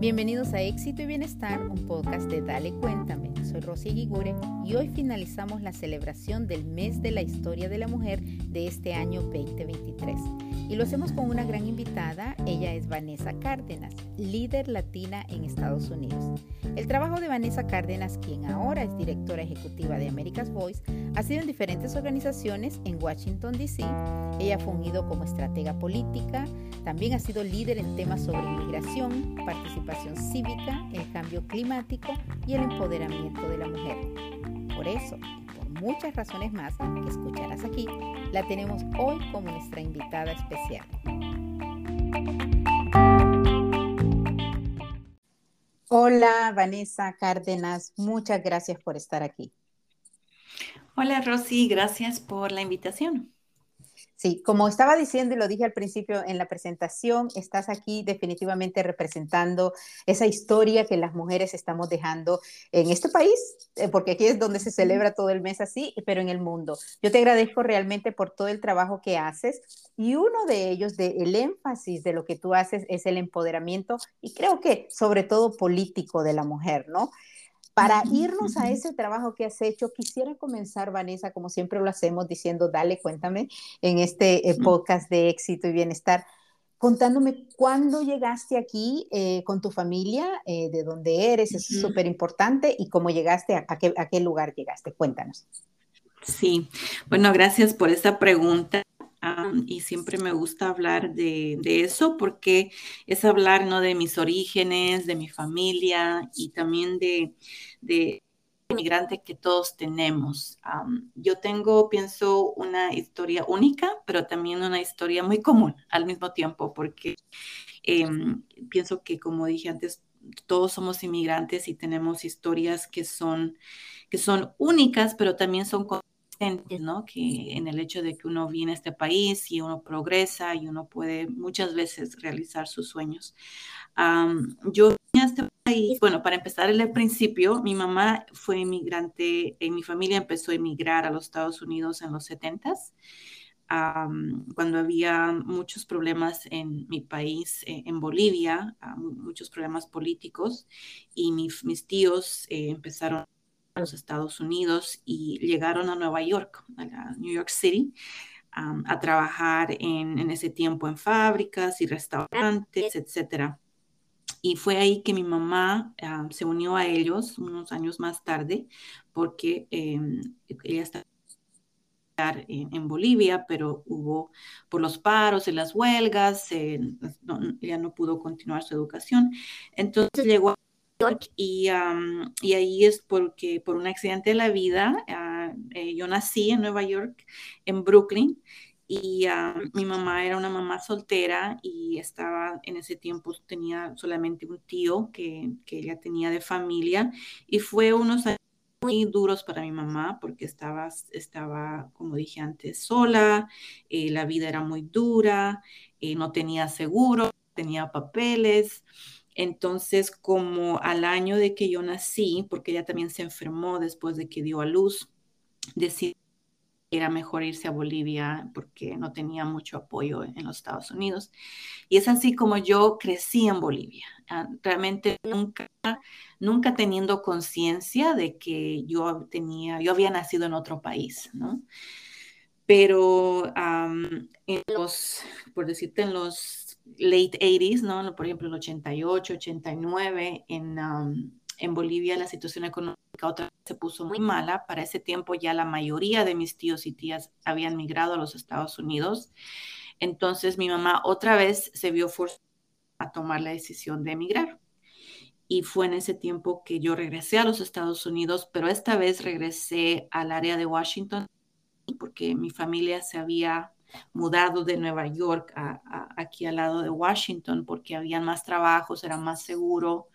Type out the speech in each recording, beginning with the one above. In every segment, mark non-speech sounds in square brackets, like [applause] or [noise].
Bienvenidos a Éxito y Bienestar, un podcast de Dale Cuéntame. Soy Rosy Guigure y hoy finalizamos la celebración del mes de la historia de la mujer de este año 2023. Y lo hacemos con una gran invitada, ella es Vanessa Cárdenas, líder latina en Estados Unidos. El trabajo de Vanessa Cárdenas, quien ahora es directora ejecutiva de America's Voice, ha sido en diferentes organizaciones en Washington, D.C. Ella ha fungido como estratega política, también ha sido líder en temas sobre inmigración, participación cívica, el cambio climático y el empoderamiento de la mujer. Por eso, muchas razones más que escucharás aquí, la tenemos hoy como nuestra invitada especial. Hola, Vanessa Cárdenas, muchas gracias por estar aquí. Hola, Rosy, gracias por la invitación. Sí, como estaba diciendo y lo dije al principio en la presentación, estás aquí definitivamente representando esa historia que las mujeres estamos dejando en este país, eh, porque aquí es donde se celebra todo el mes así, pero en el mundo. Yo te agradezco realmente por todo el trabajo que haces y uno de ellos, de el énfasis de lo que tú haces es el empoderamiento y creo que sobre todo político de la mujer, ¿no? Para irnos a ese trabajo que has hecho, quisiera comenzar, Vanessa, como siempre lo hacemos, diciendo, dale, cuéntame, en este eh, podcast de éxito y bienestar, contándome cuándo llegaste aquí eh, con tu familia, eh, de dónde eres, es súper importante, y cómo llegaste, a, qué, a qué lugar llegaste. Cuéntanos. Sí, bueno, gracias por esa pregunta y siempre me gusta hablar de, eso porque es hablar ¿no? de mis orígenes, de mi familia y también de, inmigrante que todos tenemos. yo tengo, pienso, una historia única, pero también una historia muy común al mismo tiempo, porque em, pienso que, como dije antes, todos somos inmigrantes y tenemos historias que son, que son únicas, pero también son ¿no? Que en el hecho de que uno viene a este país y uno progresa y uno puede muchas veces realizar sus sueños. yo vine a este país, bueno, para empezar el principio, mi mamá fue inmigrante, en mi familia empezó a emigrar a los Estados Unidos en los 70 cuando había muchos problemas en mi país, eh, en Bolivia, muchos problemas políticos, y mis tíos eh, empezaron los Estados Unidos y llegaron a Nueva York, a New York City, a trabajar en, ese tiempo en fábricas y restaurantes, etcétera. Y fue ahí que mi mamá se unió a ellos unos años más tarde, porque em, ella estaba en, Bolivia, pero hubo por los paros y las huelgas, ella no pudo continuar su educación. Entonces llegó a y, y, ahí es porque por un accidente de la vida, ah, eh, yo nací en Nueva York, en Brooklyn, y mi mamá era una mamá soltera y estaba en ese tiempo, tenía solamente un tío que, que ella tenía de familia y fue unos años muy duros para mi mamá porque estaba, estaba como dije antes, sola, eh, la vida era muy dura, eh, no tenía seguro, tenía papeles. Entonces, como al año de que yo nací, porque ella también se enfermó después de que dio a luz, decidí que era mejor irse a Bolivia porque no tenía mucho apoyo en los Estados Unidos. Y es así como yo crecí en Bolivia, ah, realmente nunca, nunca teniendo conciencia de que yo tenía, yo había nacido en otro país, ¿no? Pero en los, por decirte, en los late 80s, ¿no? Por ejemplo, en 88, 89, en, en Bolivia la situación económica otra vez se puso muy mala. Para ese tiempo ya la mayoría de mis tíos y tías habían migrado a los Estados Unidos. Entonces mi mamá otra vez se vio forzada a tomar la decisión de emigrar. Y fue en ese tiempo que yo regresé a los Estados Unidos, pero esta vez regresé al área de Washington porque mi familia se había mudado de Nueva York a, aquí al lado de Washington porque había más trabajos, era más seguro.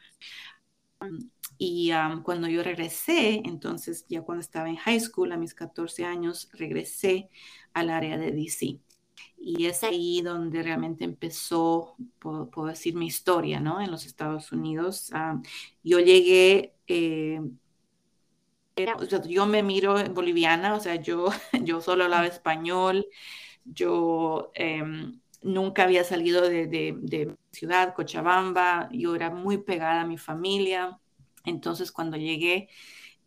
Y cuando yo regresé, entonces ya cuando estaba en high school, a mis 14 años, regresé al área de DC. Y es ahí donde realmente empezó, puedo, decir, mi historia, ¿no? En los Estados Unidos. yo llegué, eh, yo me miro boliviana, o sea, yo, [laughs] yo solo hablaba español, yo em, nunca había salido de, de, ciudad, Cochabamba, yo era muy pegada a mi familia. Entonces, cuando llegué,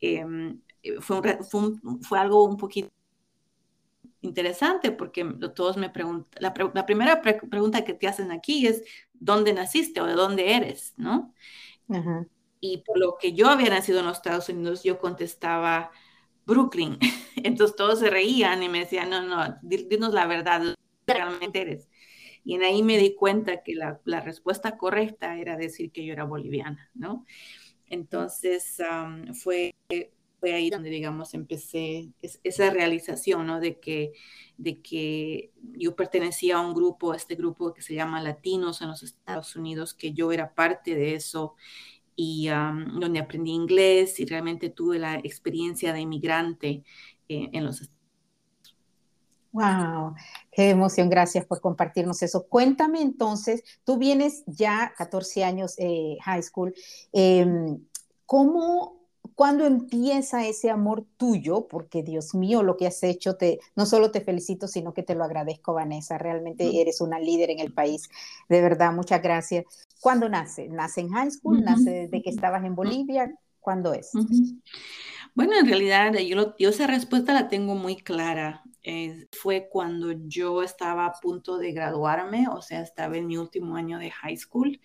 em, fue, fue, algo un poquito interesante porque todos me preguntan, la, primera pregunta que te hacen aquí es, ¿dónde naciste o de dónde eres? ¿No? Y por lo que yo había nacido en los Estados Unidos, yo contestaba Brooklyn. [laughs] Entonces todos se reían y me decían, no, no, dinos la verdad, realmente eres? Y en ahí me di cuenta que la, la respuesta correcta era decir que yo era boliviana, ¿no? Entonces fue, fue ahí donde, digamos, empecé esa realización, ¿no? De que, de que yo pertenecía a un grupo, a este grupo que se llama Latinos en los Estados Unidos, que yo era parte de eso y donde aprendí inglés y realmente tuve la experiencia de inmigrante eh, en los Wow, qué emoción, gracias por compartirnos eso. Cuéntame entonces, tú vienes ya 14 años eh, high school, em, ¿cómo, cuándo empieza ese amor tuyo? Porque Dios mío, lo que has hecho, te, no solo te felicito, sino que te lo agradezco, Vanessa, realmente eres una líder en el país, de verdad, muchas gracias. ¿Cuándo nace? ¿Nace en high school? ¿Nace desde que estabas en Bolivia? ¿Cuándo es? Bueno, en realidad yo, yo, esa respuesta la tengo muy clara. Eh, fue cuando yo estaba a punto de graduarme, o sea, estaba en mi último año de high school,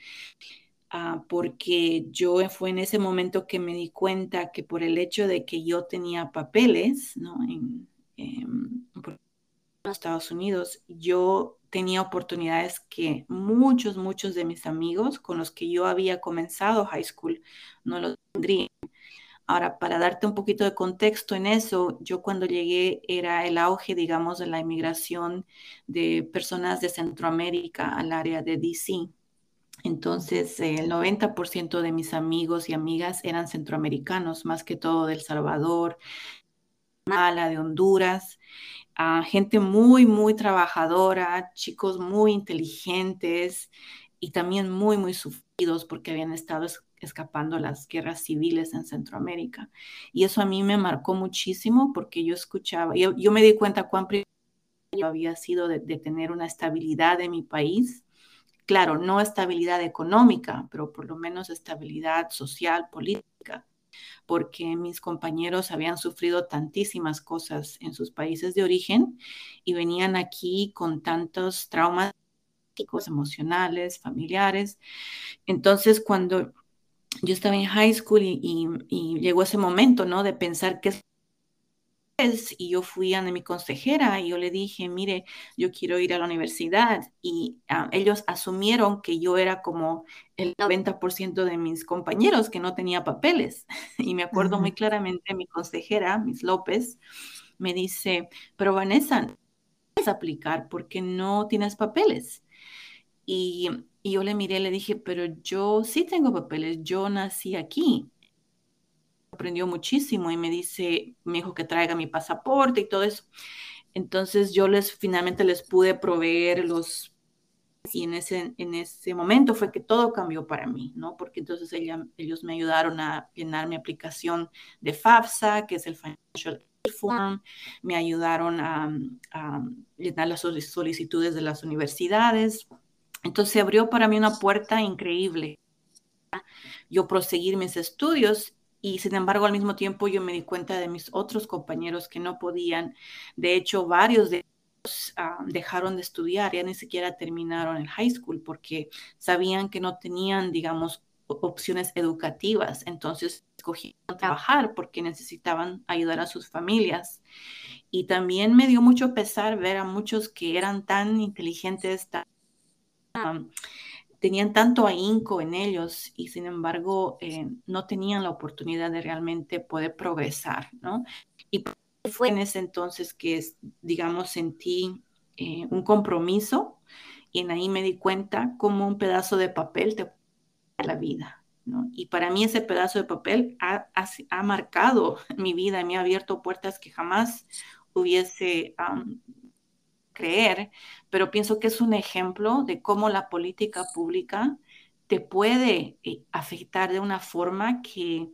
ah, porque yo fue en ese momento que me di cuenta que por el hecho de que yo tenía papeles, ¿no? En, en Estados Unidos, yo tenía oportunidades que muchos, muchos de mis amigos con los que yo había comenzado high school no lo tendrían. Ahora, para darte un poquito de contexto en eso, yo cuando llegué era el auge, digamos, de la inmigración de personas de Centroamérica al área de DC. Entonces, el 90% de mis amigos y amigas eran centroamericanos, más que todo de El Salvador, Mala, de Honduras, gente muy, muy trabajadora, chicos muy inteligentes y también muy, muy sufridos porque habían estado escapando las guerras civiles en Centroamérica. Y eso a mí me marcó muchísimo porque yo escuchaba, yo, yo me di cuenta cuán yo había sido de, tener una estabilidad en mi país. Claro, no estabilidad económica, pero por lo menos estabilidad social, política, porque mis compañeros habían sufrido tantísimas cosas en sus países de origen y venían aquí con tantos traumas emocionales, familiares. Entonces, cuando yo estaba en high school y, llegó ese momento, ¿no? De pensar qué es y yo fui a mi consejera y yo le dije, mire, yo quiero ir a la universidad y ah, ellos asumieron que yo era como el 90% de mis compañeros que no tenía papeles. [laughs] Y me acuerdo muy claramente mi consejera, Miss López, me dice, pero Vanessa, no puedes aplicar porque no tienes papeles. Y y yo le miré, le dije, pero yo sí tengo papeles, yo nací aquí. Aprendió muchísimo y me dice, me dijo que traiga mi pasaporte y todo eso. Entonces yo les finalmente les pude proveer los y en ese, en ese momento fue que todo cambió para mí, ¿no? Porque entonces ellos me ayudaron a llenar mi aplicación de FAFSA, que es el Financial Form, me ayudaron a, a llenar las solicitudes de las universidades, entonces se abrió para mí una puerta increíble. Yo proseguir mis estudios y sin embargo al mismo tiempo yo me di cuenta de mis otros compañeros que no podían. De hecho, varios de ellos ah, dejaron de estudiar, ya ni siquiera terminaron el high school porque sabían que no tenían, digamos, opciones educativas. Entonces escogieron trabajar porque necesitaban ayudar a sus familias. Y también me dio mucho pesar ver a muchos que eran tan inteligentes, tan tenían tanto ahínco en ellos y sin embargo eh, no tenían la oportunidad de realmente poder progresar, ¿no? Y fue en ese entonces que, digamos, sentí eh, un compromiso y en ahí me di cuenta cómo un pedazo de papel te la vida. ¿no? Y para mí ese pedazo de papel ha, ha, marcado mi vida, me ha abierto puertas que jamás hubiese creer, pero pienso que es un ejemplo de cómo la política pública te puede eh, afectar de una forma que,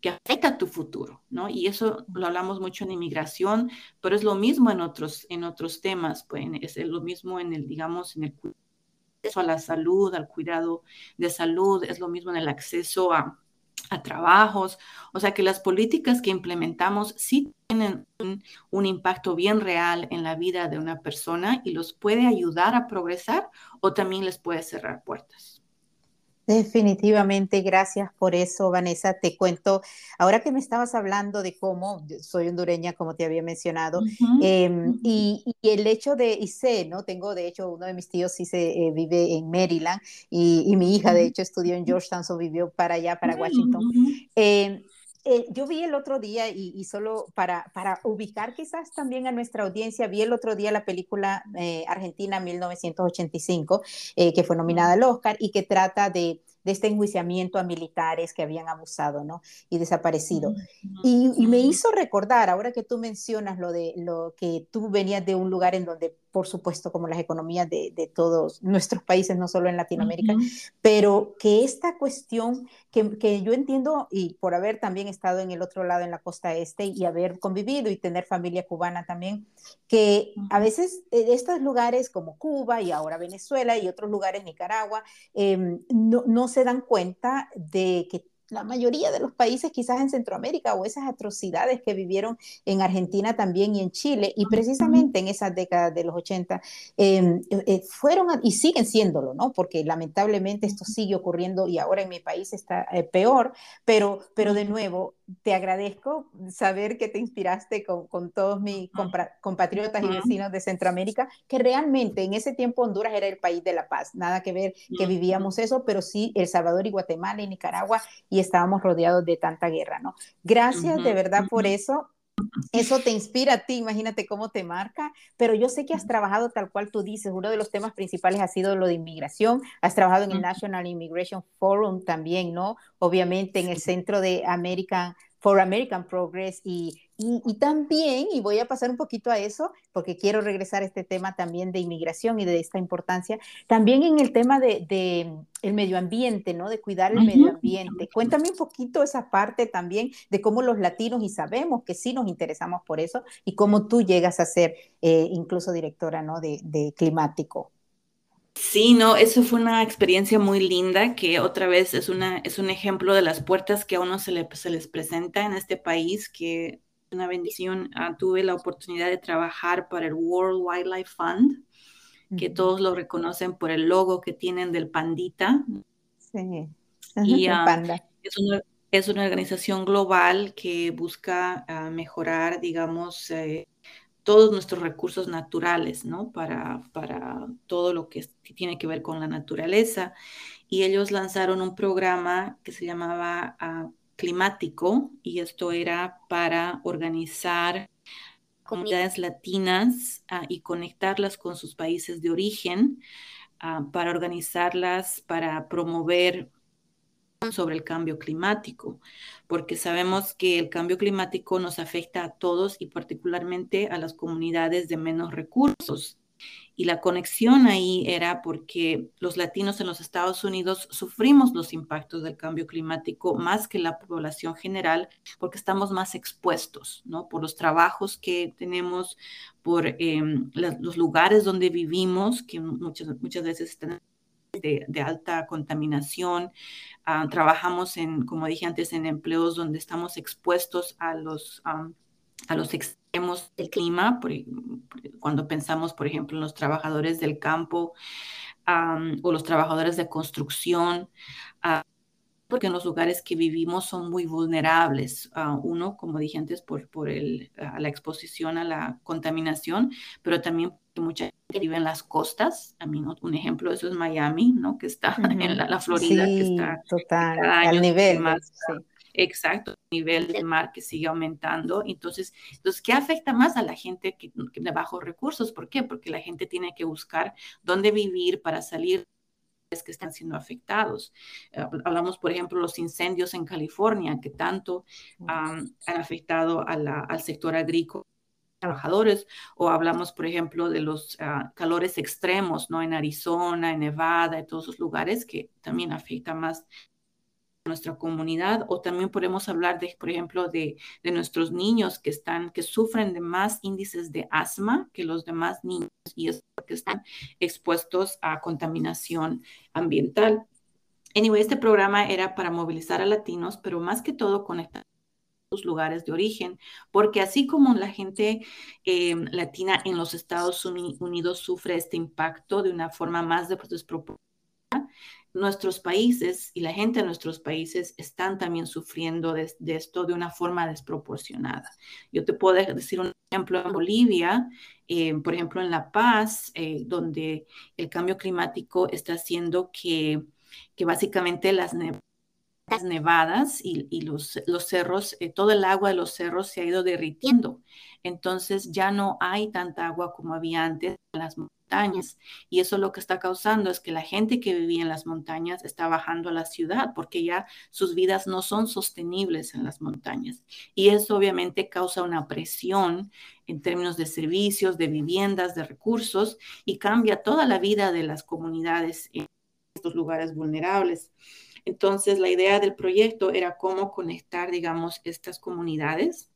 que afecta tu futuro, ¿no? Y eso lo hablamos mucho en inmigración, pero es lo mismo en otros, en otros temas, pues es lo mismo en el, digamos, en el acceso a la salud, al cuidado de salud, es lo mismo en el acceso a, a trabajos, o sea que las políticas que implementamos sí tienen un, un, impacto bien real en la vida de una persona y los puede ayudar a progresar o también les puede cerrar puertas. Definitivamente, gracias por eso, Vanessa. Te cuento, ahora que me estabas hablando de cómo soy hondureña, como te había mencionado, em, y, el hecho de, y sé, ¿no? Tengo, de hecho, uno de mis tíos sí se eh, vive en Maryland y, mi hija, de hecho, estudió en Georgetown, so vivió para allá, para Washington. Em, eh, yo vi el otro día, y, solo para, para, ubicar quizás también a nuestra audiencia, vi el otro día la película eh, Argentina 1985, eh, que fue nominada al Oscar y que trata de, de, este enjuiciamiento a militares que habían abusado ¿no? y desaparecido. Y, y, me hizo recordar, ahora que tú mencionas lo de lo que tú venías de un lugar en donde por supuesto, como las economías de, de todos nuestros países, no solo en Latinoamérica, pero que esta cuestión que, que, yo entiendo, y por haber también estado en el otro lado, en la costa este, y haber convivido y tener familia cubana también, que a veces eh, estos lugares como Cuba y ahora Venezuela y otros lugares, Nicaragua, em, no, no se dan cuenta de que la mayoría de los países quizás en Centroamérica o esas atrocidades que vivieron en Argentina también y en Chile, y precisamente en esas décadas de los 80, em, eh, fueron y siguen siéndolo, ¿no? Porque lamentablemente esto sigue ocurriendo y ahora en mi país está eh, peor, pero, pero de nuevo, te agradezco saber que te inspiraste con, con todos mis compatriotas y vecinos de Centroamérica, que realmente en ese tiempo Honduras era el país de la paz, nada que ver que vivíamos eso, pero sí El Salvador y Guatemala y Nicaragua y estábamos rodeados de tanta guerra, ¿no? Gracias de verdad por eso. Eso te inspira a ti, imagínate cómo te marca, pero yo sé que has trabajado tal cual tú dices, uno de los temas principales ha sido lo de inmigración, has trabajado en el National Immigration Forum también, ¿no? Obviamente en el Centro de American for American Progress y, y, también, y voy a pasar un poquito a eso, porque quiero regresar a este tema también de inmigración y de esta importancia, también en el tema de, de el medio ambiente, ¿no? De cuidar el medio ambiente. Cuéntame un poquito esa parte también de cómo los latinos, y sabemos que sí nos interesamos por eso, y cómo tú llegas a ser eh, incluso directora, ¿no? De, de climático. Sí, no, eso fue una experiencia muy linda que otra vez es, una, es un ejemplo de las puertas que a uno se, le, se les presenta en este país, que una bendición. Ah, tuve la oportunidad de trabajar para el World Wildlife Fund, que todos lo reconocen por el logo que tienen del pandita. Sí, y uh, panda. Es una, es una organización global que busca uh, mejorar, digamos, eh, todos nuestros recursos naturales, ¿no? Para, para todo lo que tiene que ver con la naturaleza. Y ellos lanzaron un programa que se llamaba Climático y esto era para organizar comunidades latinas uh, y conectarlas con sus países de origen, uh, para organizarlas, para promover sobre el cambio climático, porque sabemos que el cambio climático nos afecta a todos y particularmente a las comunidades de menos recursos. Y la conexión ahí era porque los latinos en los Estados Unidos sufrimos los impactos del cambio climático más que la población general, porque estamos más expuestos, ¿no? Por los trabajos que tenemos, por em, los lugares donde vivimos, que muchas, muchas veces están de, alta contaminación. Ah, trabajamos en, como dije antes, en empleos donde estamos expuestos a los, a los extremos del clima, cuando pensamos, por ejemplo, en los trabajadores del campo o los trabajadores de construcción. Ah, porque en los lugares que vivimos son muy vulnerables. uno, como dije antes, por, por el, la exposición a la contaminación, pero también mucha gente vive en las costas. A mí, un ejemplo de eso es Miami, ¿no? Que está [laughs] en la, Florida, que está total, al nivel. Más, Exacto, nivel del mar que sigue aumentando. Entonces, entonces, ¿qué afecta más a la gente que, de bajos recursos? ¿Por qué? Porque la gente tiene que buscar dónde vivir para salir que están siendo afectados. Eh, hablamos, por ejemplo, los incendios en California, que tanto han afectado al sector agrícola trabajadores, o hablamos, por ejemplo, de los ah, calores extremos, ¿no? En Arizona, en Nevada, en todos esos lugares que también afecta más nuestra comunidad o también podemos hablar de, por ejemplo, de, de, nuestros niños que están, que sufren de más índices de asma que los demás niños y es porque están expuestos a contaminación ambiental. Anyway, este programa era para movilizar a latinos, pero más que todo conectar sus lugares de origen, porque así como la gente eh, latina en los Estados Unidos sufre este impacto de una forma más desproporcionada, nuestros países y la gente de nuestros países están también sufriendo de, esto de una forma desproporcionada. Yo te puedo decir un ejemplo en Bolivia, eh, por ejemplo en La Paz, eh, donde el cambio climático está haciendo que, que básicamente las nevadas y, los, los, cerros, eh, todo el agua de los cerros se ha ido derritiendo. Entonces ya no hay tanta agua como había antes las. Y eso lo que está causando es que la gente que vivía en las montañas está bajando a la ciudad porque ya sus vidas no son sostenibles en las montañas. Y eso obviamente causa una presión en términos de servicios, de viviendas, de recursos y cambia toda la vida de las comunidades en estos lugares vulnerables. Entonces, la idea del proyecto era cómo conectar, digamos, estas comunidades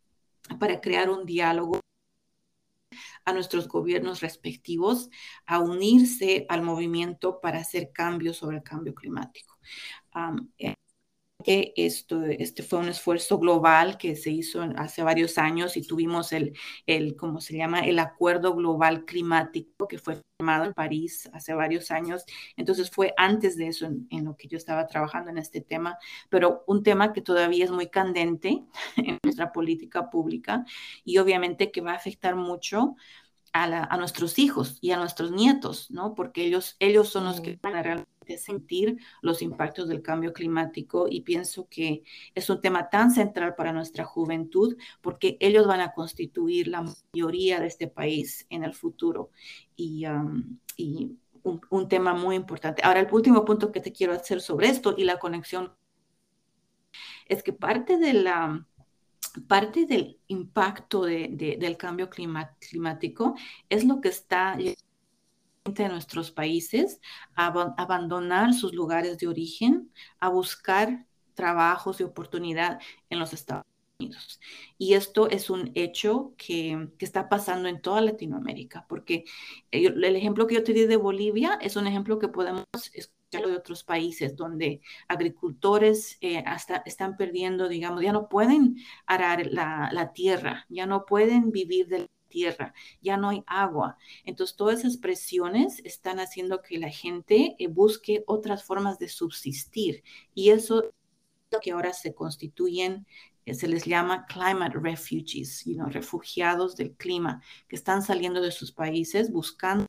para crear un diálogo a nuestros gobiernos respectivos a unirse al movimiento para hacer cambios sobre el cambio climático. Eh, que esto, este fue un esfuerzo global que se hizo hace varios años y tuvimos el, el, ¿cómo se llama? El Acuerdo Global Climático que fue firmado en París hace varios años. Entonces fue antes de eso en, en, lo que yo estaba trabajando en este tema, pero un tema que todavía es muy candente [laughs] en nuestra política pública y obviamente que va a afectar mucho a, nuestros hijos y a nuestros nietos, ¿no? Porque ellos, ellos son los que van a realmente sentir los impactos del cambio climático y pienso que es un tema tan central para nuestra juventud porque ellos van a constituir la mayoría de este país en el futuro y, y un, un tema muy importante. Ahora, el último punto que te quiero hacer sobre esto y la conexión es que parte de la parte del impacto del cambio climático es lo que está de nuestros países a abandonar sus lugares de origen, a buscar trabajos y oportunidad en los Estados Unidos. Y esto es un hecho que, que, está pasando en toda Latinoamérica, porque el ejemplo que yo te di de Bolivia es un ejemplo que podemos de otros países donde agricultores eh, hasta están perdiendo, digamos, ya no pueden arar la, tierra, ya no pueden vivir de la tierra, ya no hay agua. Entonces, todas esas presiones están haciendo que la gente eh, busque otras formas de subsistir y eso que ahora se constituyen eh, se les llama climate refugees, you refugiados del clima, que están saliendo de sus países buscando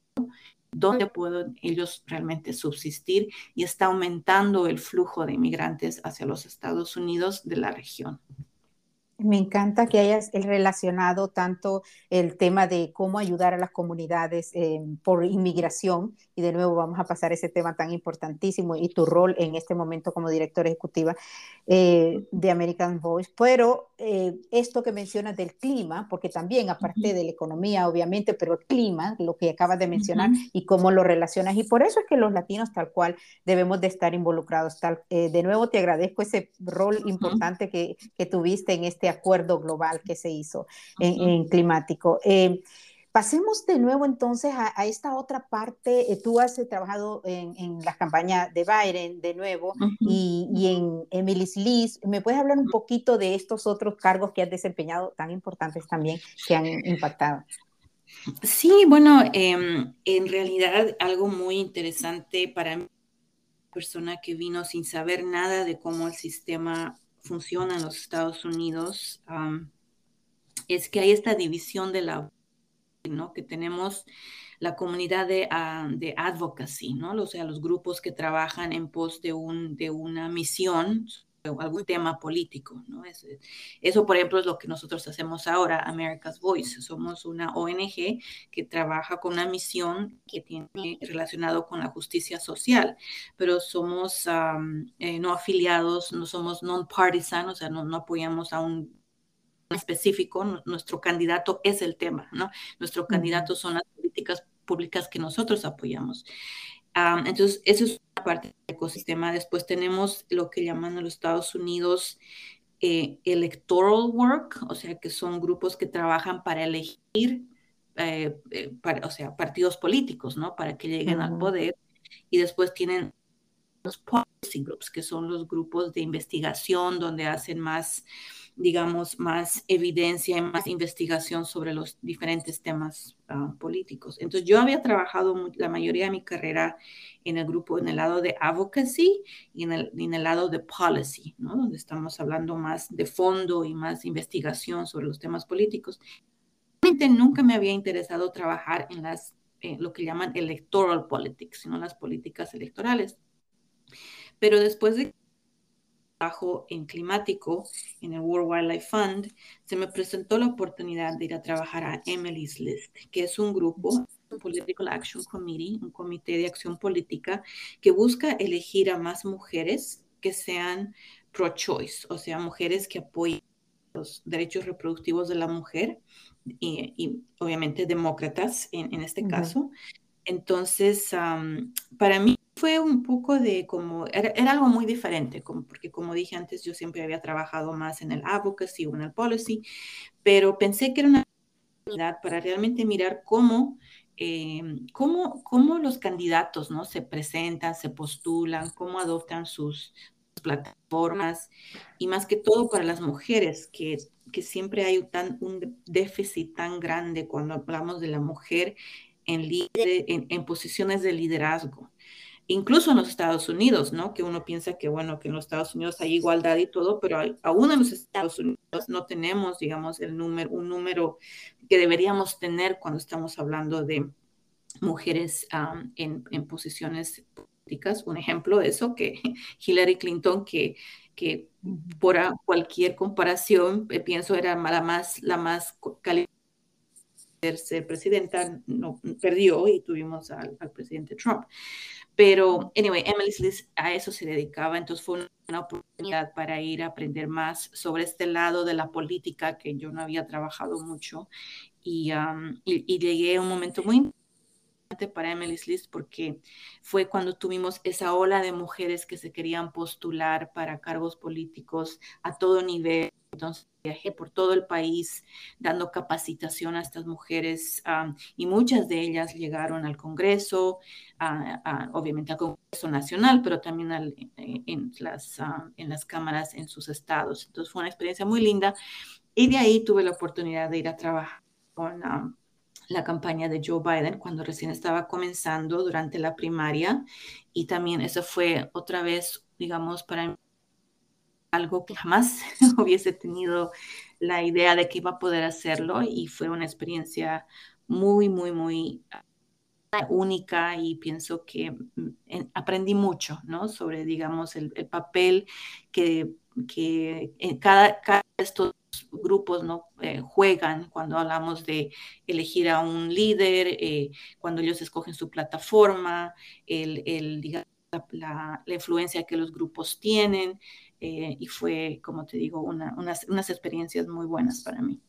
dónde pueden ellos realmente subsistir y está aumentando el flujo de inmigrantes hacia los Estados Unidos de la región. Me encanta que hayas relacionado tanto el tema de cómo ayudar a las comunidades eh, por inmigración, y de nuevo vamos a pasar ese tema tan importantísimo y tu rol en este momento como directora ejecutiva eh, de American Voice, pero eh, esto que mencionas del clima, porque también aparte de la economía, obviamente, pero el clima, lo que acabas de mencionar y cómo lo relacionas, y por eso es que los latinos tal cual debemos de estar involucrados. Tal, de nuevo te agradezco ese rol importante que, que tuviste en este acuerdo global que se hizo en, climático. Eh, pasemos de nuevo entonces a, esta otra parte. Eh, tú has eh, trabajado en, en las campañas de Biden de nuevo y, y, en Emily's List. ¿Me puedes hablar un poquito de estos otros cargos que has desempeñado tan importantes también que han impactado? Sí, bueno, em, en realidad algo muy interesante para mí, persona que vino sin saber nada de cómo el sistema funciona en los Estados Unidos es que hay esta división de la, ¿no? Que tenemos la comunidad de, uh, de advocacy, ¿no? O sea, los grupos que trabajan en pos de, un, de una misión algún tema político. ¿no? eso, por ejemplo, es lo que nosotros hacemos ahora, America's Voice. Somos una ONG que trabaja con una misión que tiene relacionado con la justicia social, pero somos eh, no afiliados, no somos non-partisan, o sea, no, no apoyamos a un específico, nuestro candidato es el tema, ¿no? Nuestro candidato son las políticas públicas que nosotros apoyamos. entonces, eso es parte del ecosistema. Después tenemos lo que llaman en los Estados Unidos eh, electoral work, o sea, que son grupos que trabajan para elegir, eh, eh, o sea, partidos políticos, ¿no? Para que lleguen al poder. Y después tienen los policy groups, que son los grupos de investigación donde hacen más digamos, más evidencia y más investigación sobre los diferentes temas ah, políticos. Entonces, yo había trabajado la mayoría de mi carrera en el grupo, en el lado de advocacy y en el, en el lado de policy, ¿no? Donde estamos hablando más de fondo y más investigación sobre los temas políticos. Realmente nunca me había interesado trabajar en las, lo que llaman electoral politics, sino las políticas electorales. Pero después de trabajo en climático en el World Wildlife Fund, se me presentó la oportunidad de ir a trabajar a Emily's List, que es un grupo, un Political Action Committee, un comité de acción política que busca elegir a más mujeres que sean pro-choice, o sea, mujeres que apoyen los derechos reproductivos de la mujer y, obviamente demócratas en, este caso. Entonces, para mí fue un poco de como, era, algo muy diferente, como, porque como dije antes, yo siempre había trabajado más en el advocacy o en el policy, pero pensé que era una oportunidad para realmente mirar cómo, eh, cómo, cómo, los candidatos ¿no? se presentan, se postulan, cómo adoptan sus plataformas y más que todo para las mujeres, que, que siempre hay tan, un déficit tan grande cuando hablamos de la mujer en, en, en posiciones de liderazgo incluso en los Estados Unidos, ¿no? Que uno piensa que, bueno, que en los Estados Unidos hay igualdad y todo, pero aún en los Estados Unidos no tenemos, digamos, el número, un número que deberíamos tener cuando estamos hablando de mujeres en, posiciones políticas. Un ejemplo de eso, que [laughs] Hillary Clinton, que, que por cualquier comparación, eh, pienso era la más, la más ser presidenta, no perdió y tuvimos al presidente Trump. Pero, anyway, Emily List a eso se dedicaba, entonces fue una oportunidad para ir a aprender más sobre este lado de la política que yo no había trabajado mucho. Y, y, llegué a un momento muy importante para Emily's List porque fue cuando tuvimos esa ola de mujeres que se querían postular para cargos políticos a todo nivel. Entonces, viajé por todo el país dando capacitación a estas mujeres y muchas de ellas llegaron al Congreso, obviamente al Congreso Nacional, pero también eh, en, las, en las cámaras en sus estados. Entonces fue una experiencia muy linda y de ahí tuve la oportunidad de ir a trabajar con la campaña de Joe Biden cuando recién estaba comenzando durante la primaria. Y también eso fue otra vez, digamos, para mí algo que jamás [laughs] hubiese tenido la idea de que iba a poder hacerlo. Y fue una experiencia muy, muy, muy única. Y pienso que mm, aprendí mucho, ¿no? Sobre, digamos, el, papel que, que en cada, cada estos grupos no eh, juegan cuando hablamos de elegir a un líder, eh, cuando ellos escogen su plataforma, el, el digamos, la, la, influencia que los grupos tienen. Eh, y fue, como te digo, unas, unas experiencias muy buenas para mí.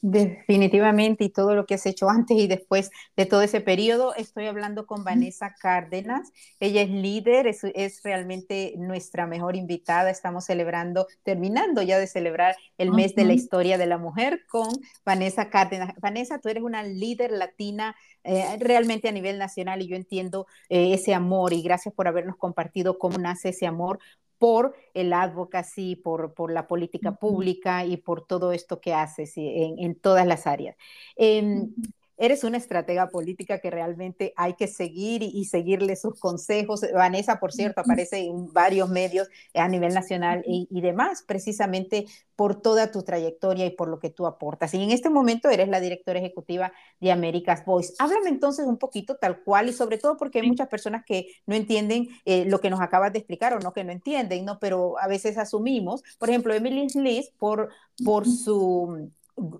Definitivamente, y todo lo que has hecho antes y después de todo ese periodo, estoy hablando con Vanessa Cárdenas. Ella es líder, es, es, realmente nuestra mejor invitada. Estamos celebrando, terminando ya de celebrar el mes de la historia de la mujer con Vanessa Cárdenas. Vanessa, tú eres una líder latina eh, realmente a nivel nacional y yo entiendo eh, ese amor y gracias por habernos compartido cómo nace ese amor por el advocacy, por, por la política pública y por todo esto que haces en, en todas las áreas. Em, eres una estratega política que realmente hay que seguir y, seguirle sus consejos. Vanessa, por cierto, aparece en varios medios a nivel nacional y, y, demás, precisamente por toda tu trayectoria y por lo que tú aportas. Y en este momento eres la directora ejecutiva de America's Voice. Háblame entonces un poquito tal cual y sobre todo porque hay muchas personas que no entienden eh, lo que nos acabas de explicar o no que no entienden, ¿no? Pero a veces asumimos, por ejemplo, Emily Liz, por, por su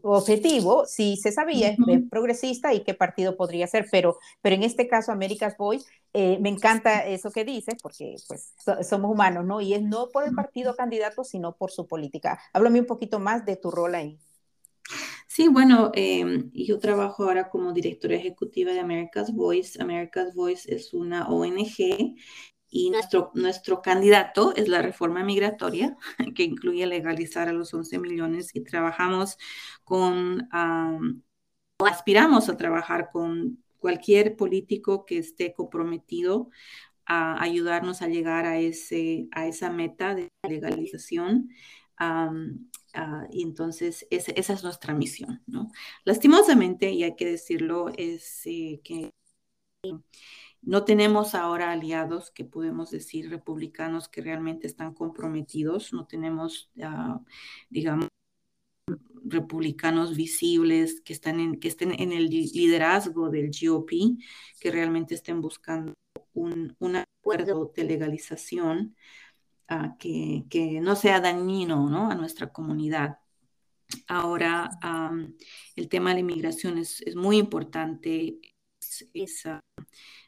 objetivo, si se sabía, es progresista y qué partido podría ser, pero, pero en este caso, America's Voice, eh, me encanta eso que dices, porque pues somos humanos, ¿no? Y es no por el partido candidato, sino por su política. Háblame un poquito más de tu rol ahí. Sí, bueno, em, yo trabajo ahora como directora ejecutiva de America's Voice. America's Voice es una ONG y nuestro, nuestro candidato es la reforma migratoria, [laughs] que incluye legalizar a los 11 millones y trabajamos con, o aspiramos a trabajar con cualquier político que esté comprometido a ayudarnos a llegar a, ese, a esa meta de legalización. y entonces esa es nuestra misión, ¿no? Lastimosamente, y hay que decirlo, es eh, que no tenemos ahora aliados que podemos decir republicanos que realmente están comprometidos, no tenemos, ah, digamos, republicanos visibles que, están en, que estén en el liderazgo del GOP, que realmente estén buscando un, acuerdo de legalización ah, que, no sea dañino ¿no? a nuestra comunidad. Ahora, el tema de la inmigración es, muy importante. Es,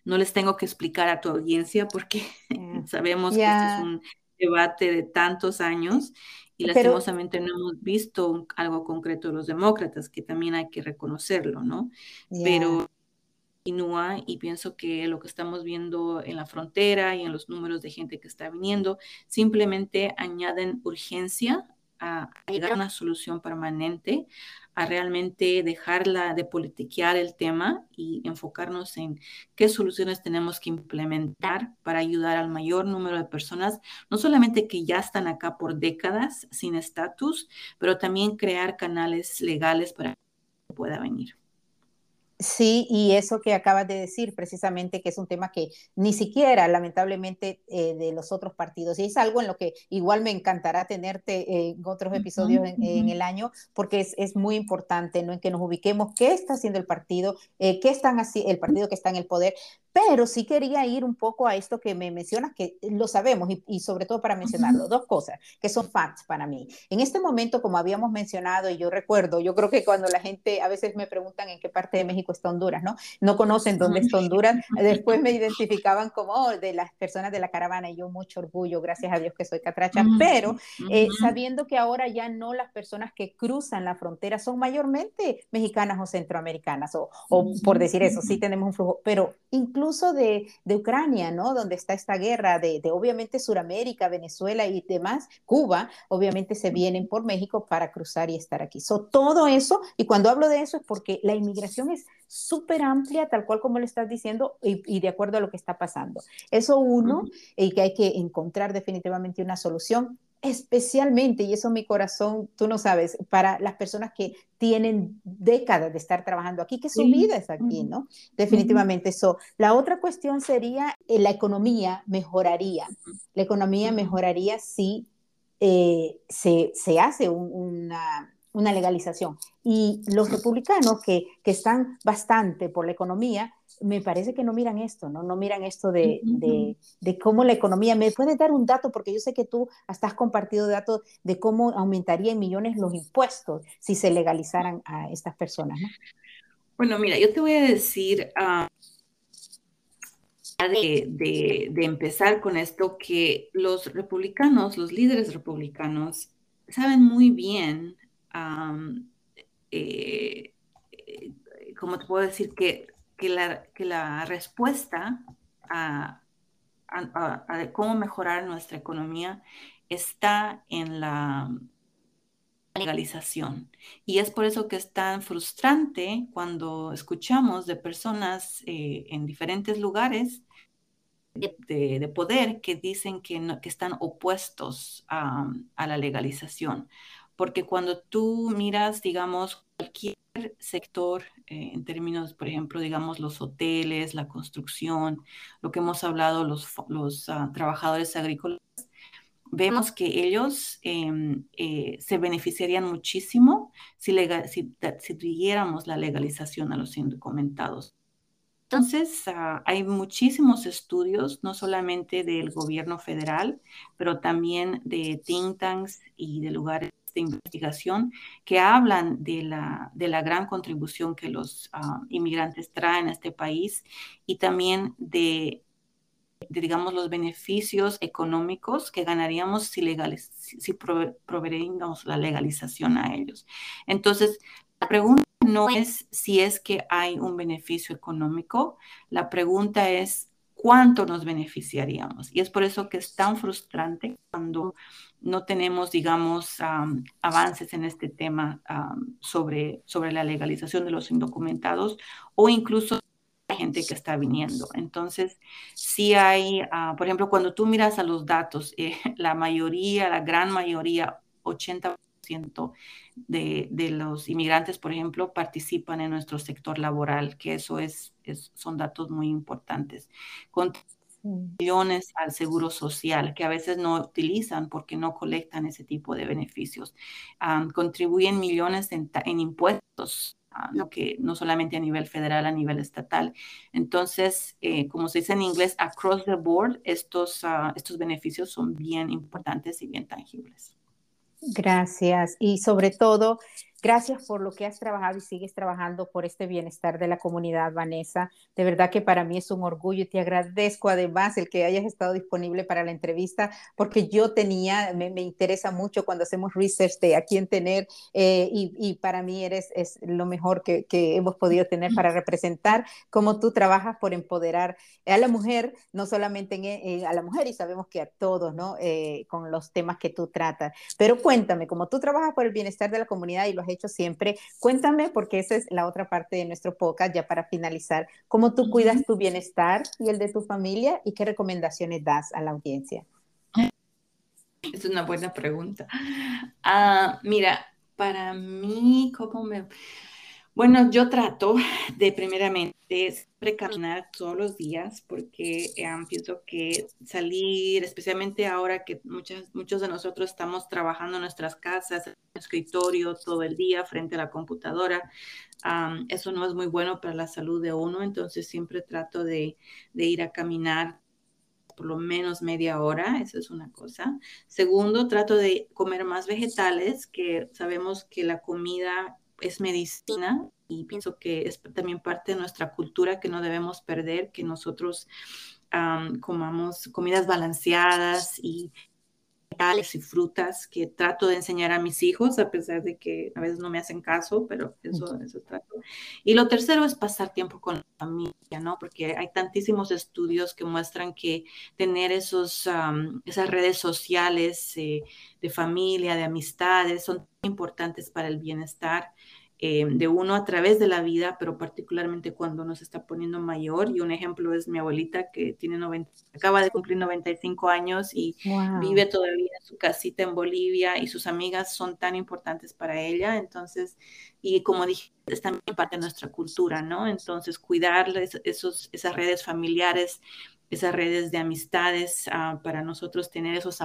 no les tengo que explicar a tu audiencia porque [laughs] sabemos que este es un debate de tantos años y lastimosamente no hemos visto algo concreto de los demócratas, que también hay que reconocerlo, ¿no? Pero continúa y pienso que lo que estamos viendo en la frontera y en los números de gente que está viniendo simplemente añaden urgencia a llegar a una solución permanente a realmente dejarla de politiquear el tema y enfocarnos en qué soluciones tenemos que implementar para ayudar al mayor número de personas, no solamente que ya están acá por décadas sin estatus, pero también crear canales legales para que pueda venir. Sí, y eso que acabas de decir, precisamente que es un tema que ni siquiera, lamentablemente, eh, de los otros partidos, y es algo en lo que igual me encantará tenerte en otros episodios en, el año, porque es, es, muy importante, ¿no? En que nos ubiquemos qué está haciendo el partido, eh, qué están así, el partido que está en el poder, pero sí quería ir un poco a esto que me mencionas, que lo sabemos y, sobre todo para mencionarlo, dos cosas que son facts para mí. En este momento, como habíamos mencionado, y yo recuerdo, yo creo que cuando la gente a veces me preguntan en qué parte de México está Honduras, ¿no? No conocen dónde está Honduras, después me identificaban como oh, de las personas de la caravana y yo mucho orgullo, gracias a Dios que soy catracha, pero eh, sabiendo que ahora ya no las personas que cruzan la frontera son mayormente mexicanas o centroamericanas, o, o por decir eso, sí tenemos un flujo, pero incluso incluso de, Ucrania, ¿no? Donde está esta guerra de, obviamente Suramérica, Venezuela y demás, Cuba, obviamente se vienen por México para cruzar y estar aquí. So, todo eso, y cuando hablo de eso es porque la inmigración es súper amplia, tal cual como lo estás diciendo, y, de acuerdo a lo que está pasando. Eso uno, y que hay que encontrar definitivamente una solución especialmente, y eso mi corazón, tú no sabes, para las personas que tienen décadas de estar trabajando aquí, que su vida es aquí, ¿no? Definitivamente eso. La otra cuestión sería, eh, la economía mejoraría. La economía mejoraría si eh, se, hace una, una, legalización. Y los republicanos que, que están bastante por la economía, me parece que no miran esto, ¿no? No miran esto de, de, cómo la economía. ¿Me puedes dar un dato? Porque yo sé que tú has compartido datos de cómo aumentaría en millones los impuestos si se legalizaran a estas personas, ¿no? Bueno, mira, yo te voy a decir, uh, de, de, empezar con esto, que los republicanos, los líderes republicanos, saben muy bien, eh, eh, ¿cómo te puedo decir? Que que la, que la respuesta a, cómo mejorar nuestra economía está en la legalización. Y es por eso que es tan frustrante cuando escuchamos de personas eh, en diferentes lugares de, poder que dicen que, que están opuestos a, a, la legalización. Porque cuando tú miras, digamos, cualquier sector, eh, en términos, por ejemplo, digamos, los hoteles, la construcción, lo que hemos hablado, los, los ah, trabajadores agrícolas, vemos que ellos em, eh, se beneficiarían muchísimo si, si, si la legalización a los indocumentados. Entonces, ah, hay muchísimos estudios, no solamente del gobierno federal, pero también de think tanks y de lugares de investigación que hablan de la, de la gran contribución que los ah, inmigrantes traen a este país y también de, digamos, los beneficios económicos que ganaríamos si, legales, si, si la legalización a ellos. Entonces, la pregunta no es si es que hay un beneficio económico, la pregunta es cuánto nos beneficiaríamos. Y es por eso que es tan frustrante cuando no tenemos, digamos, avances en este tema sobre, sobre la legalización de los indocumentados o incluso gente que está viniendo. Entonces, si hay, ah, por ejemplo, cuando tú miras a los datos, eh, [laughs] la mayoría, la gran mayoría, 80% de, de, los inmigrantes, por ejemplo, participan en nuestro sector laboral, que eso es, son datos muy importantes. Con millones al seguro social, que a veces no utilizan porque no colectan ese tipo de beneficios. contribuyen millones en, en impuestos lo que no solamente a nivel federal, a nivel estatal. Entonces, eh, como se dice en inglés, across the board, estos, ah, estos beneficios son bien importantes y bien tangibles. Gracias. Y sobre todo, Gracias por lo que has trabajado y sigues trabajando por este bienestar de la comunidad, Vanessa. De verdad que para mí es un orgullo y te agradezco además el que hayas estado disponible para la entrevista, porque yo tenía, me, interesa mucho cuando hacemos research de a quién tener eh, y, para mí eres es lo mejor que, hemos podido tener para representar cómo tú trabajas por empoderar a la mujer, no solamente en, a la mujer y sabemos que a todos, ¿no? Eh, con los temas que tú tratas. Pero cuéntame, como tú trabajas por el bienestar de la comunidad y lo has hecho siempre. Cuéntame, porque esa es la otra parte de nuestro podcast, ya para finalizar, cómo tú cuidas tu bienestar y el de tu familia y qué recomendaciones das a la audiencia. Es una buena pregunta. Ah, mira, para mí, ¿cómo me... Bueno, yo trato de primeramente caminar todos los días porque eh, pienso que salir, especialmente ahora que muchas, muchos de nosotros estamos trabajando en nuestras casas, en el escritorio todo el día frente a la computadora, eso no es muy bueno para la salud de uno, entonces siempre trato de, de ir a caminar por lo menos media hora, eso es una cosa. Segundo, trato de comer más vegetales, que sabemos que la comida es medicina y pienso que es también parte de nuestra cultura que no debemos perder, que nosotros comamos comidas balanceadas y y frutas que trato de enseñar a mis hijos, a pesar de que a veces no me hacen caso, pero eso, eso trato. Y lo tercero es pasar tiempo con la familia, ¿no? Porque hay tantísimos estudios que muestran que tener esos, esas redes sociales eh, de familia, de amistades, son importantes para el bienestar eh, de uno a través de la vida, pero particularmente cuando uno se está poniendo mayor. Y un ejemplo es mi abuelita que tiene 90, acaba de cumplir 95 años y vive todavía en su casita en Bolivia y sus amigas son tan importantes para ella. Entonces, y como dije, es también parte de nuestra cultura, ¿no? Entonces, cuidarles esos, esas redes familiares, esas redes de amistades ah, para nosotros tener esos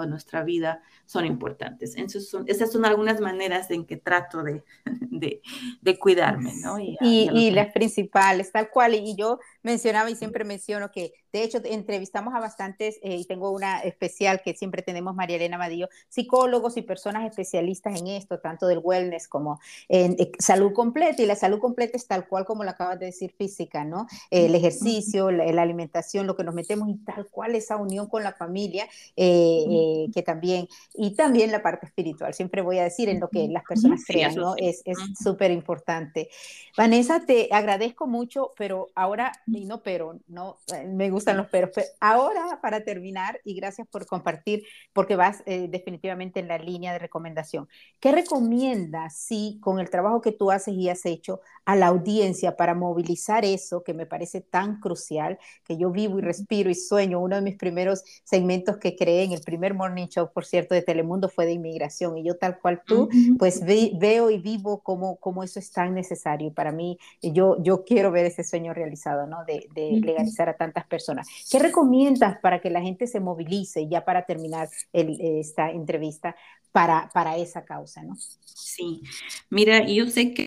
de nuestra vida son importantes. Entonces son, esas son algunas maneras en que trato de, [laughs] de, cuidarme, ¿no? Y, y, las principales, tal cual. Y yo mencionaba y siempre menciono que, de hecho, entrevistamos a bastantes, eh, y tengo una especial que siempre tenemos, María Elena Vadillo, psicólogos y personas especialistas en esto, tanto del wellness como en eh, salud completa. Y la salud completa es tal cual como lo acabas de decir, física, ¿no? el ejercicio, la, alimentación, lo que nos metemos y tal cual esa unión con la familia, eh, que también y también la parte espiritual. Siempre voy a decir en lo que las personas crean, ¿no? Es súper importante. Vanessa, te agradezco mucho, pero ahora y no pero, no, eh, me gustan los peros. Pero ahora, para terminar, y gracias por compartir, porque vas eh, definitivamente en la línea de recomendación, ¿qué recomiendas, si con el trabajo que tú haces y has hecho, a la audiencia para movilizar eso que me parece tan crucial, que yo vivo y respiro y sueño? Uno de mis primeros segmentos que creé en el primer morning show, por cierto, de Telemundo fue de inmigración, y yo tal cual tú, pues veo y vivo cómo, cómo eso es tan necesario. Y para mí, yo, yo quiero ver ese sueño realizado, ¿no? De, legalizar a tantas personas. ¿Qué recomiendas para que la gente se movilice, ya para terminar esta entrevista, para, para esa causa, ¿no? Sí, mira, yo sé que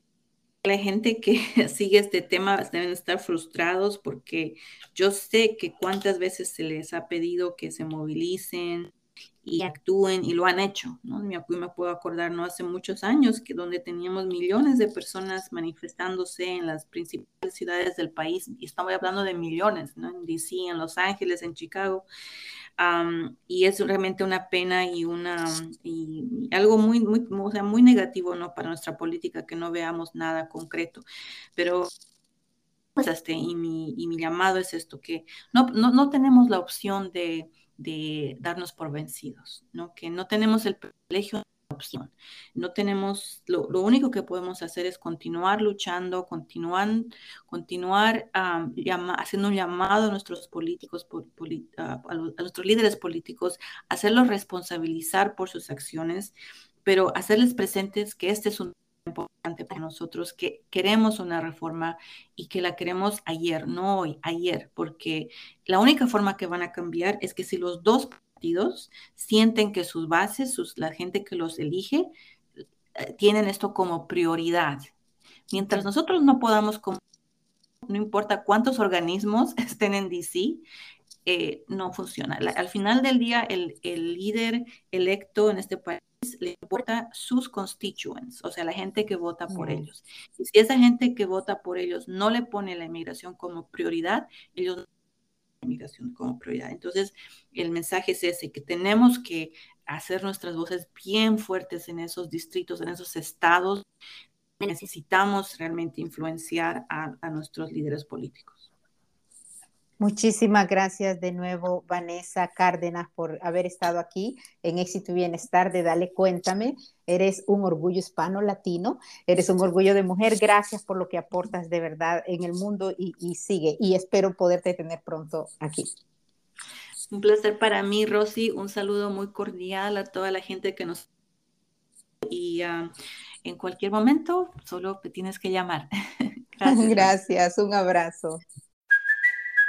la gente que [laughs] sigue este tema deben estar frustrados porque yo sé que cuántas veces se les ha pedido que se movilicen, y actúen y lo han hecho, ¿no? Me, me puedo acordar, ¿no? Hace muchos años que donde teníamos millones de personas manifestándose en las principales ciudades del país, y estamos hablando de millones, ¿no? En DC, en Los Ángeles, en Chicago, y es realmente una pena y una y algo muy muy o sea, muy negativo no para nuestra política que no veamos nada concreto pero este y mi, y mi llamado es esto que no, no, no tenemos la opción de de darnos por vencidos, ¿no? Que no tenemos el privilegio opción, no tenemos, lo, único que podemos hacer es continuar luchando, continuar, continuar haciendo un llamado a nuestros políticos, a, nuestros líderes políticos, hacerlos responsabilizar por sus acciones, pero hacerles presentes que este es un importante para nosotros, que queremos una reforma y que la queremos ayer, no hoy, ayer, porque la única forma que van a cambiar es que si los dos partidos sienten que sus bases, la gente que los elige, eh, tienen esto como prioridad. Mientras nosotros no podamos, no importa cuántos organismos [laughs] estén en DC, eh, no funciona. al final del día, el, el líder electo en este país le importa sus constituents, o sea, la gente que vota por ellos. Y si esa gente que vota por ellos no le pone la inmigración como prioridad, ellos no la inmigración como prioridad. Entonces, el mensaje es ese, que tenemos que hacer nuestras voces bien fuertes en esos distritos, en esos estados. Necesitamos realmente influenciar a nuestros líderes políticos. Muchísimas gracias de nuevo, Vanessa Cárdenas, por haber estado aquí en Éxito y Bienestar de Dale Cuéntame. Eres un orgullo hispano latino, eres un orgullo de mujer. Gracias por lo que aportas de verdad en el mundo y, sigue. Y espero poderte tener pronto aquí. Un placer para mí, Rosy. Un saludo muy cordial a toda la gente que nos... Y ah, en cualquier momento, solo te tienes que llamar. [laughs] gracias. gracias, un abrazo.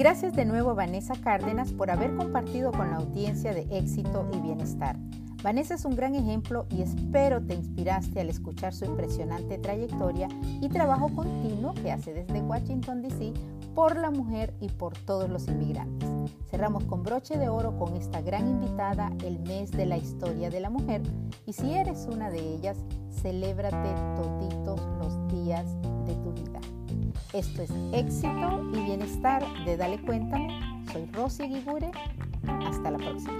Gracias de nuevo a Vanessa Cárdenas por haber compartido con la audiencia de éxito y bienestar. Vanessa es un gran ejemplo y espero te inspiraste al escuchar su impresionante trayectoria y trabajo continuo que hace desde Washington, D.C. por la mujer y por todos los inmigrantes. Cerramos con broche de oro con esta gran invitada el mes de la historia de la mujer y si eres una de ellas, celébrate toditos los días de tu. Esto es éxito y bienestar de Dale Cuéntame. Soy Rosy Guigure. Hasta la próxima.